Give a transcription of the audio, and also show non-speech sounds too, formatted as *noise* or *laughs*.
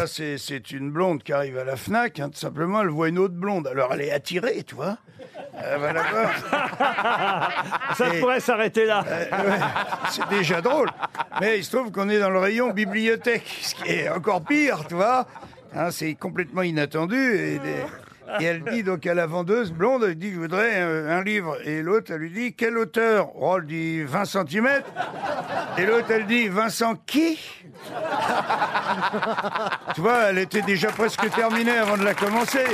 là, c'est une blonde qui arrive à la Fnac. hein, tout simplement, elle voit une autre blonde. Alors, elle est attirée, tu vois. Elle va la voir. Ça Et- pourrait s'arrêter là. Euh, ouais, c'est déjà drôle. Mais il se trouve qu'on est dans le rayon bibliothèque, ce qui est encore pire, tu vois. Hein, c'est complètement inattendu. Et elle dit donc à la vendeuse blonde, elle dit, je voudrais euh, un livre. Et l'autre, elle lui dit, quel auteur? Oh, elle dit 20 cm. Et l'autre, elle dit, Vincent qui? *laughs* Tu vois, elle était déjà presque terminée avant de la commencer.